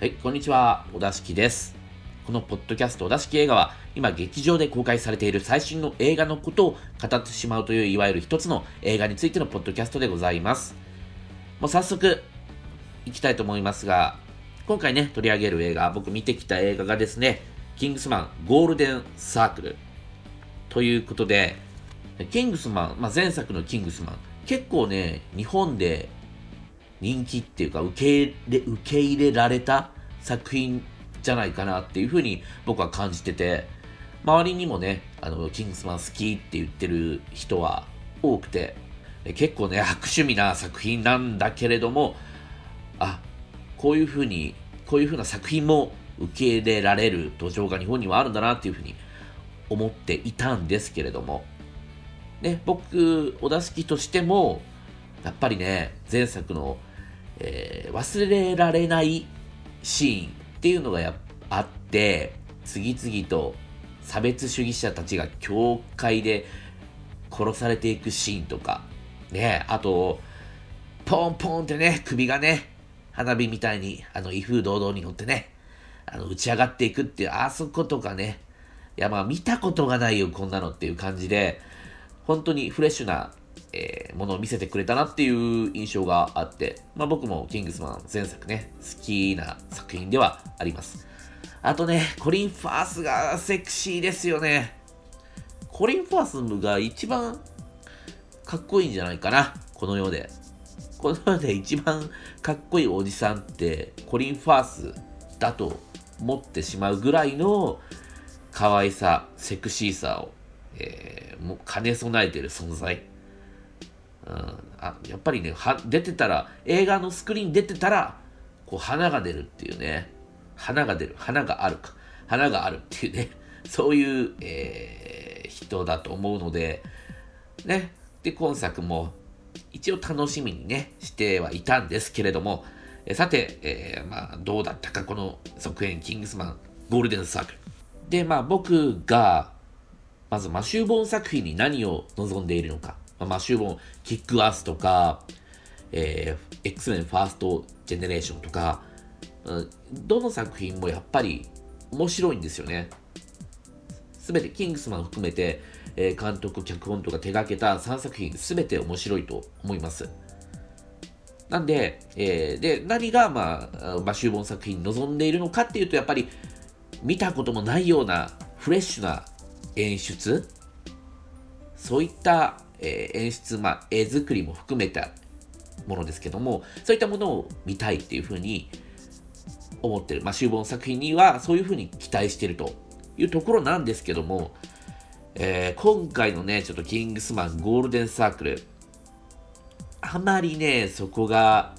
はい、こんにちは、小田敷です。このポッドキャスト、小田敷映画は、今劇場で公開されている最新の映画のことを語ってしまうという、いわゆる一つの映画についてのポッドキャストでございます。もう早速、いきたいと思いますが、今回ね、取り上げる映画、僕見てきた映画がですね、キングスマンゴールデンサークルということで、キングスマン、まあ、前作のキングスマン、結構ね、日本で人気っていうか受け入れ、受け入れられた作品じゃないかなっていうふうに僕は感じてて、周りにもね、あの、キングスマン好きって言ってる人は多くて、結構ね、悪趣味な作品なんだけれども、あ、こういうふうに、こういうふうな作品も受け入れられる土壌が日本にはあるんだなっていうふうに思っていたんですけれども、ね、僕、小田好としても、やっぱりね、前作の、えー忘れられないシーンっていうのがやあって、次々と差別主義者たちが教会で殺されていくシーンとか、ね、あと、ポンポンってね、首がね、花火みたいに、あの、威風堂々に乗ってね、あの、打ち上がっていくっていう、あそことかね、いや、まあ、見たことがないよ、こんなのっていう感じで、本当にフレッシュな、えーものを見せてくれたなっていう印象があって、まあ僕もキングスマン前作ね、好きな作品ではあります。あとね、コリン・ファースがセクシーですよね。コリン・ファースが一番かっこいいんじゃないかな、この世で。この世で一番かっこいいおじさんってコリン・ファースだと思ってしまうぐらいの可愛さ、セクシーさを、えーも兼ね備えてる存在。うん、あやっぱりねは、出てたら、映画のスクリーン出てたら、こう花が出るっていうね、花が出る、花があるか、花があるっていうね、そういう、えー人だと思うので、ね、で、今作も一応楽しみにね、してはいたんですけれども、えさて、えーまあ、どうだったか、この続編、キングスマン、ゴールデンサークル。で、まあ、僕が、まず、マシュー・ボーン作品に何を望んでいるのか。まあ、マシュー・ボン、キックアスとか、えー、X メンファーストジェネレーションとか、どの作品もやっぱり面白いんですよね。すべて、キングスマン含めて、えー監督、脚本とか手掛けた3作品すべて面白いと思います。なんで、えーで、何が、まあ、マシュー・ボン作品に望んでいるのかっていうと、やっぱり、見たこともないようなフレッシュな演出、そういった、えー演出、まあ、絵作りも含めたものですけども、そういったものを見たいっていうふうに思ってる。まあ、終盤作品にはそういうふうに期待してるというところなんですけども、えー今回のね、ちょっとキングスマンゴールデンサークル、あまりね、そこが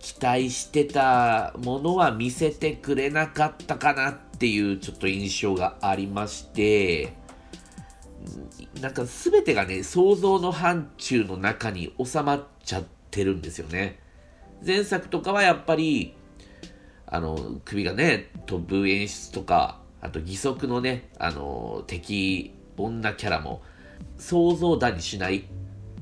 期待してたものは見せてくれなかったかなっていうちょっと印象がありまして、なんか全てがね、想像の範疇の中に収まっちゃってるんですよね。前作とかはやっぱり、あの、首がね、飛ぶ演出とか、あと義足のね、あの、敵、女キャラも、想像だにしない、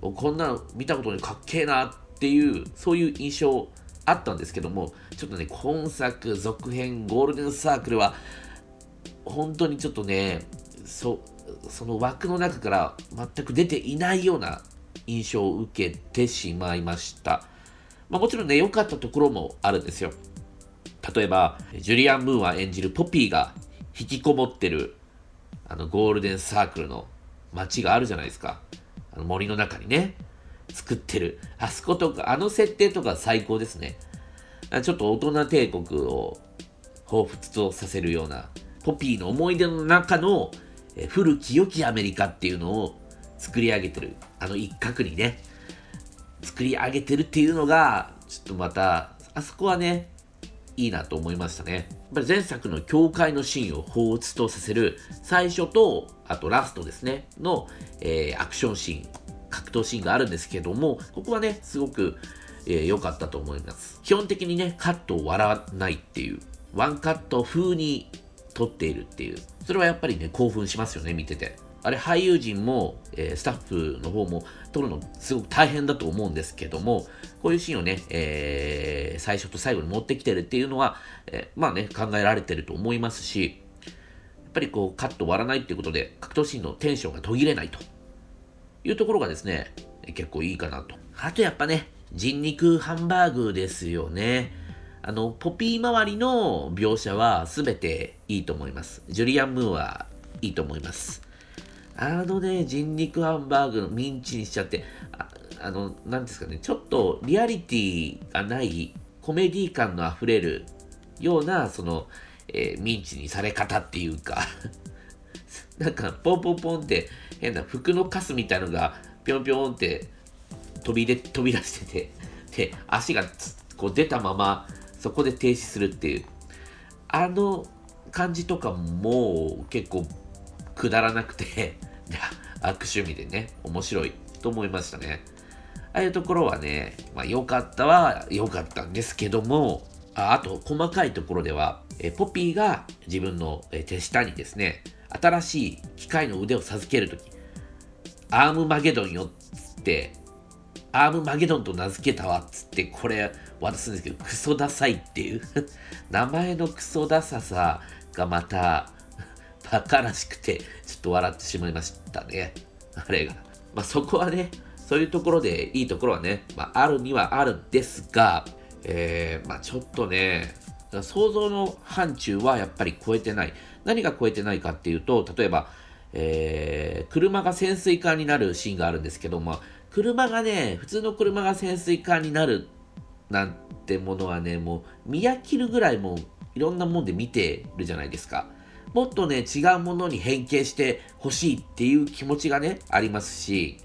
こんなの見たことにかっけえなっていう、そういう印象あったんですけども、ちょっとね、今作、続編、ゴールデンサークルは、本当にちょっとね、そその枠の中から全く出ていないような印象を受けてしまいました。まあ、もちろんね、良かったところもあるんですよ。例えば、ジュリアン・ムーア演じるポピーが引きこもってる、あの、ゴールデンサークルの街があるじゃないですか。あの森の中にね、作ってる。あそことか、あの設定とか最高ですね。ちょっと大人帝国を彷彿とさせるような、ポピーの思い出の中のえ古き良きアメリカっていうのを作り上げてる。あの一角にね、作り上げてるっていうのが、ちょっとまた、あそこはね、いいなと思いましたね。やっぱり前作の教会のシーンを彷彿とさせる最初と、あとラストですね、の、えーアクションシーン、格闘シーンがあるんですけども、ここはね、すごくえーかったと思います。基本的にね、カットを割らないっていう、ワンカット風に撮っているっていう、それはやっぱりね、興奮しますよね、見てて。あれ俳優陣も、えー、スタッフの方も撮るのすごく大変だと思うんですけども、こういうシーンをね、えー、最初と最後に持ってきてるっていうのは、えー、まあね、考えられてると思いますし、やっぱりこう、カット終わらないっていうことで、格闘シーンのテンションが途切れないというところがですね、結構いいかなと。あとやっぱね、人肉ハンバーグですよね。あの、ポピー周りの描写は全ていいと思います。ジュリアン・ムーはいいと思います。あのね、人肉ハンバーグのミンチにしちゃって、ああの、なんですかね、ちょっとリアリティがないコメディ感の溢れるような、その、えー、ミンチにされ方っていうか なんか、ポンポンポンって変な服のカスみたいのが、ぴょんぴょんって飛びで飛び出してて、で、足がこう出たまま、そこで停止するっていう、あの感じとかも結構くだらなくて 悪趣味でね、面白いと思いましたね。ああいうところはね、まあ良かったは良かったんですけども、ああと細かいところでは、えポピーが自分の手下にですね、新しい機械の腕を授けるとき、アームマゲドンよっつって、アームマゲドンと名付けたわっつって、これ渡すんですけど、クソダサいっていう 名前のクソダサさがまたバカらしくて、ちょっと笑ってしまいましたね。あれが。まあ、そこはね、そういうところでいいところはね、まあ、あるにはあるんですが、えー、まあ、ちょっとね、想像の範疇はやっぱり超えてない。何が超えてないかっていうと、例えば、えー、車が潜水艦になるシーンがあるんですけども、車がね、普通の車が潜水艦になるなんてものはね、もう見飽きるぐらいもういろんなもんで見てるじゃないですか。もっとね、違うものに変形してほしいっていう気持ちがね、ありますし、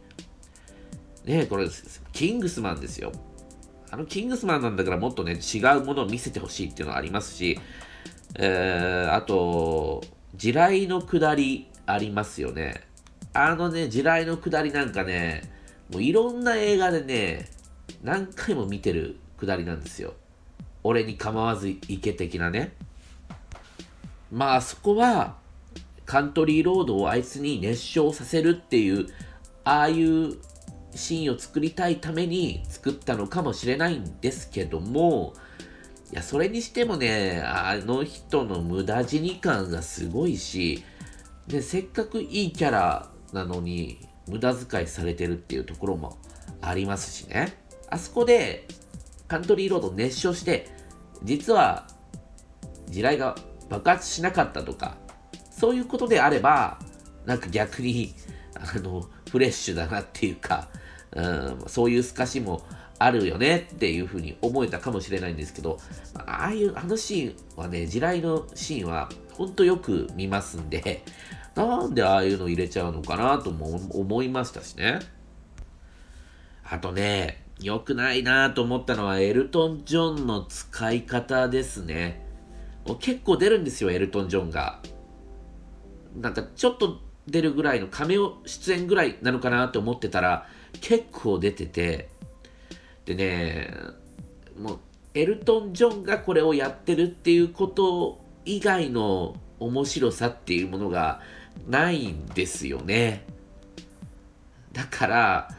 ね、これ、キングスマンですよ。あのキングスマンなんだからもっとね、違うものを見せてほしいっていうのはありますし、えー、あと、地雷の下りありますよね。あのね、地雷の下りなんかね、もういろんな映画でね、何回も見てる下りなんですよ。俺に構わず行け的なね。まあそこはカントリーロードをあいつに熱唱させるっていうああいうシーンを作りたいために作ったのかもしれないんですけどもいやそれにしてもねあの人の無駄死に感がすごいしでせっかくいいキャラなのに無駄遣いされてるっていうところもありますしね。あそこでカントリーロード熱唱して実は地雷が爆発しなかったとか、そういうことであれば、なんか逆に、あの、フレッシュだなっていうか、うん、そういう透かしもあるよねっていうふうに思えたかもしれないんですけど、ああいう、あのシーンはね、地雷のシーンはほんとよく見ますんで、なんでああいうの入れちゃうのかなとも思いましたしね。あとね、良くないなと思ったのはエルトン・ジョンの使い方ですね。結構出るんですよ、エルトン・ジョンが。なんかちょっと出るぐらいの亀を出演ぐらいなのかなと思ってたら結構出ててでねもうエルトン・ジョンがこれをやってるっていうこと以外の面白さっていうものがないんですよね。だから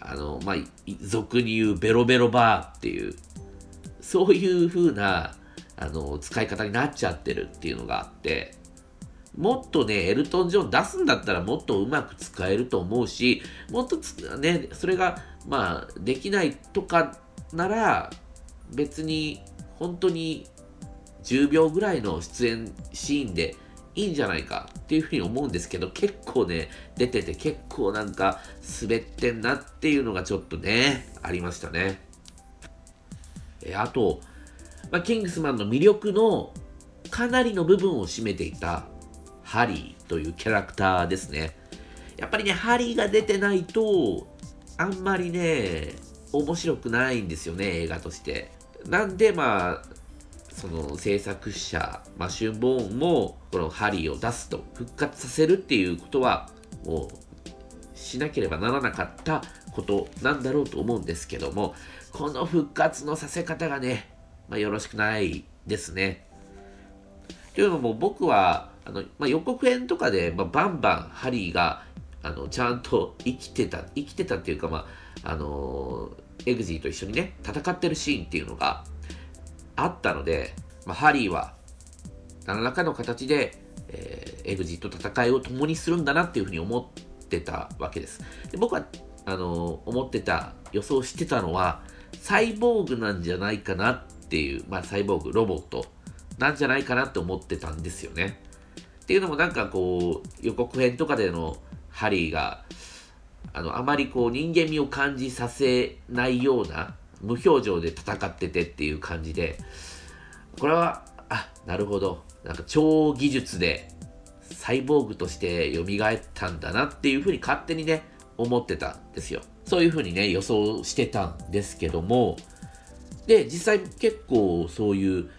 あのまあ俗に言うベロベロバーっていうそういう風なあの、使い方になっちゃってるっていうのがあって、もっとね、エルトン・ジョン出すんだったらもっとうまく使えると思うし、もっとね、それが、まあ、できないとかなら、別に、本当に10秒ぐらいの出演シーンでいいんじゃないかっていうふうに思うんですけど、結構ね、出てて結構なんか滑ってんなっていうのがちょっとね、ありましたね。えあと、まあ、キングスマンの魅力のかなりの部分を占めていたハリーというキャラクターですね。やっぱりね、ハリーが出てないと、あんまりね、面白くないんですよね、映画として。なんで、まあ、その制作者、マシュー・ボーンも、このハリーを出すと、復活させるっていうことは、もう、しなければならなかったことなんだろうと思うんですけども、この復活のさせ方がね、まあ、よろしくないですね。というのも僕は、あの、まあ、予告編とかで、まあ、バンバンハリーがあのちゃんと生きてた生きてたっていうかまああのエグジーと一緒にね戦ってるシーンっていうのがあったので、まあ、ハリーは何らかの形で、えー、エグジーと戦いを共にするんだなっていうふうに思ってたわけです。で僕はあの思ってた予想してたのはサイボーグなんじゃないかなっていう、まあ、サイボーグロボットなんじゃないかなって思ってたんですよね。っていうのもなんかこう予告編とかでのハリーがあのあまりこう人間味を感じさせないような無表情で戦っててっていう感じでこれはあなるほど。なんか超技術でサイボーグとして蘇ったんだなっていうふうに勝手にね思ってたんですよ。そういうふうにね予想してたんですけども。で実際結構そういう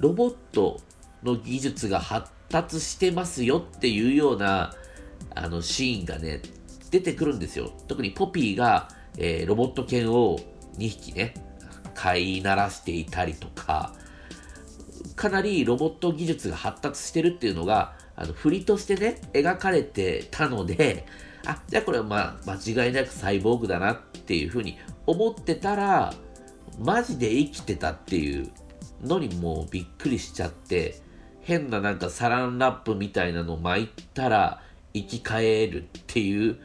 ロボットの技術が発達してますよっていうようなあのシーンがね出てくるんですよ。特にポピーが、えー、ロボット犬を2匹ね飼いならしていたりとかかなりロボット技術が発達してるっていうのがあの振りとしてね描かれてたのであじゃあこれはまあ間違いなくサイボーグだなっていうふうに思ってたらマジで生きてたっていうのにもうびっくりしちゃって変ななんかサランラップみたいなの巻いたら生き返るっていう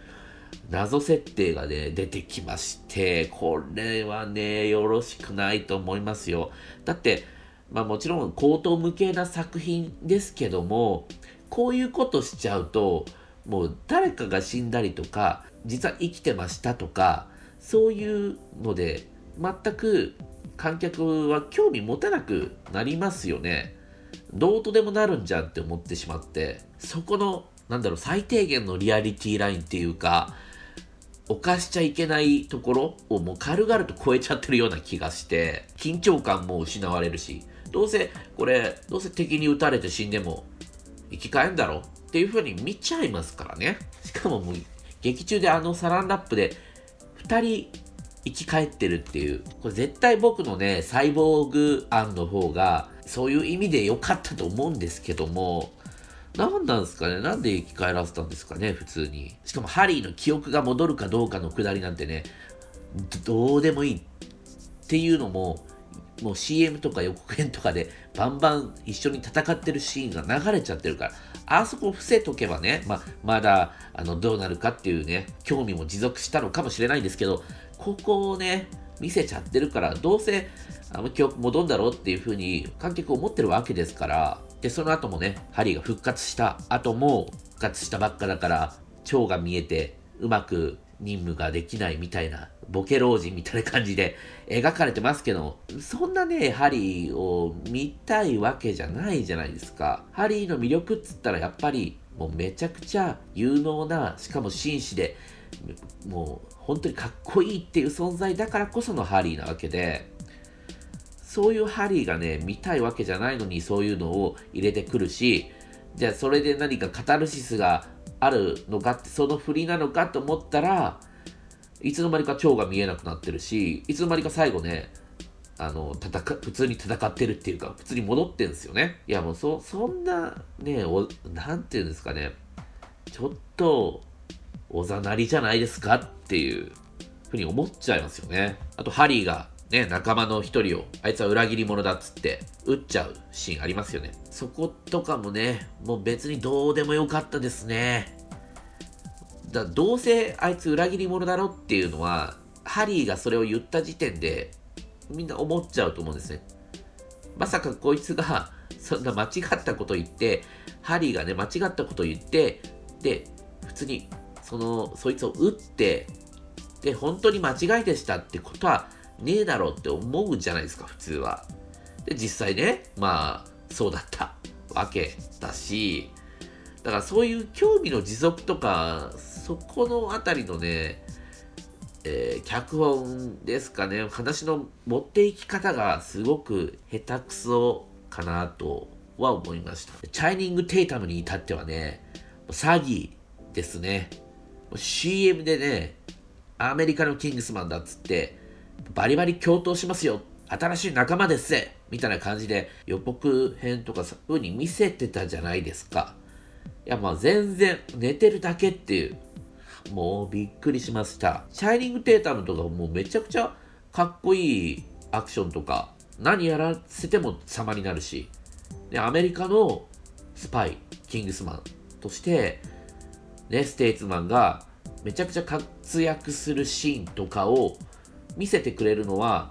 謎設定がね、出てきまして、これはね、よろしくないと思いますよ。だって、まあもちろん高等無形な作品ですけども、こういうことしちゃうと、もう誰かが死んだりとか、実は生きてましたとか、そういうので、全く観客は興味持たなくなりますよね。どうとでもなるんじゃんって思ってしまって、そこの、なんだろう、最低限のリアリティラインっていうか、犯しちゃいけないところをもう軽々と超えちゃってるような気がして、緊張感も失われるし、どうせこれ、どうせ敵に撃たれて死んでも生き返るんだろうっていう風に見ちゃいますからね。しかももう劇中であのサランラップで2人生き返ってるっていう、これ絶対僕のね、サイボーグ案の方がそういう意味で良かったと思うんですけども、何なんですかね？なんで生き返らせたんですかね？普通に。しかもハリーの記憶が戻るかどうかのくだりなんてね、どうでもいいっていうのも、もう CM とか予告編とかでバンバン一緒に戦ってるシーンが流れちゃってるから、あそこ伏せとけばね、ままだあのどうなるかっていうね、興味も持続したのかもしれないんですけど、ここをね、見せちゃってるから、どうせあの記憶戻んだろうっていう風に観客思ってるわけですから、で、その後もね、ハリーが復活した後も、復活したばっかだから、蝶が見えて、うまく任務ができないみたいな、ボケ老人みたいな感じで描かれてますけど、そんなね、ハリーを見たいわけじゃないじゃないですか。ハリーの魅力っつったらやっぱり、もうめちゃくちゃ有能な、しかも紳士で、もう本当にかっこいいっていう存在だからこそのハリーなわけで、そういうハリーがね、見たいわけじゃないのにそういうのを入れてくるし、じゃあそれで何かカタルシスがあるのかって、その振りなのかと思ったら、いつの間にか蝶が見えなくなってるし、いつの間にか最後ね、あの、戦、普通に戦ってるっていうか、普通に戻ってんですよね。いやもうそ、そんな、ね、お、なんていうんですかね、ちょっと、おざなりじゃないですかっていうふうに思っちゃいますよね。あと、ハリーがね、仲間の一人を、あいつは裏切り者だっつって、撃っちゃうシーンありますよね。そことかもね、もう別にどうでもよかったですね。だどうせあいつ裏切り者だろっていうのは、ハリーがそれを言った時点で、みんな思っちゃうと思うんですね。まさかこいつが、そんな間違ったこと言って、ハリーがね、間違ったこと言って、で、普通に、その、そいつを撃って、で、本当に間違いでしたってことは、ねえだろって思うじゃないですか、普通は。で、実際ね、まあ、そうだったわけだし、だからそういう興味の持続とか、そこのあたりのね、えー、脚本ですかね、話の持っていき方がすごく下手くそかなとは思いました。チャイニング・テイタムに至ってはね、詐欺ですね。CM でね、アメリカのキングスマンだっつって、バリバリ共闘しますよ新しい仲間ですぜみたいな感じで予告編とかそういう風に見せてたじゃないですか。いや、まあ全然寝てるだけっていうもうびっくりしました。シャイニング・テータムとかもうめちゃくちゃかっこいいアクションとか、何やらせても様になるし、で、アメリカのスパイ、キングスマンとして、ね、ステイツマンがめちゃくちゃ活躍するシーンとかを見せてくれるのは、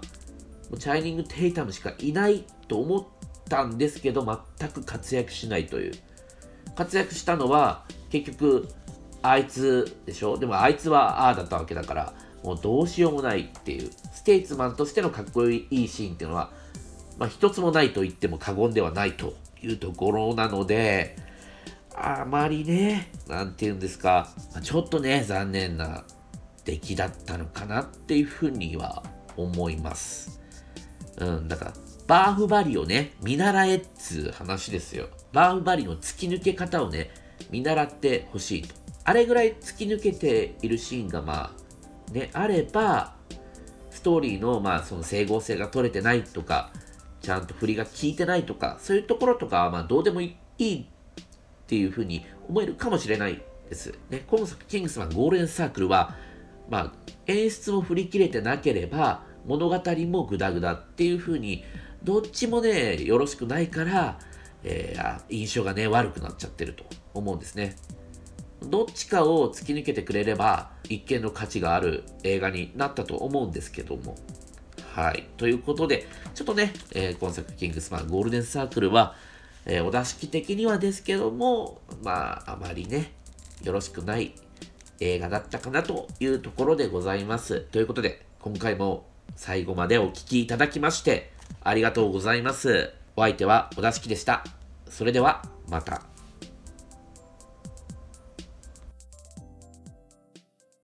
チャイニング・テイタムしかいないと思ったんですけど、全く活躍しないという。活躍したのは、結局、あいつでしょ？でもあいつはああだったわけだから、もうどうしようもないっていう、ステイツマンとしてのかっこいいシーンっていうのは、まあ一つもないと言っても過言ではないというところなので、あまりね、なんて言うんですか、ちょっとね、残念な出来だったのかなっていうふうには思います。うん、だから、バーフバリをね、見習えっつう話ですよ。バーフバリの突き抜け方をね、見習ってほしいと。あれぐらい突き抜けているシーンがまあ、ね、あれば、ストーリーのまあその整合性が取れてないとか、ちゃんと振りが効いてないとか、そういうところとかはまあどうでもいいっていうふうに思えるかもしれないです。ね、今作、キングスマンゴールデンサークルは、まあ、演出も振り切れてなければ、物語もグダグダっていうふうに、どっちもね、よろしくないから、えー、印象がね、悪くなっちゃってると思うんですね。どっちかを突き抜けてくれれば、一見の価値がある映画になったと思うんですけども。はい。ということで、ちょっとね、えー、今作、キングスマンゴールデンサークルは、えー、お座敷的にはですけども、まあ、あまりね、よろしくない映画だったかなというところでございます。ということで、今回も最後までお聴きいただきまして、ありがとうございます。お相手は小田敷でした。それでは、また。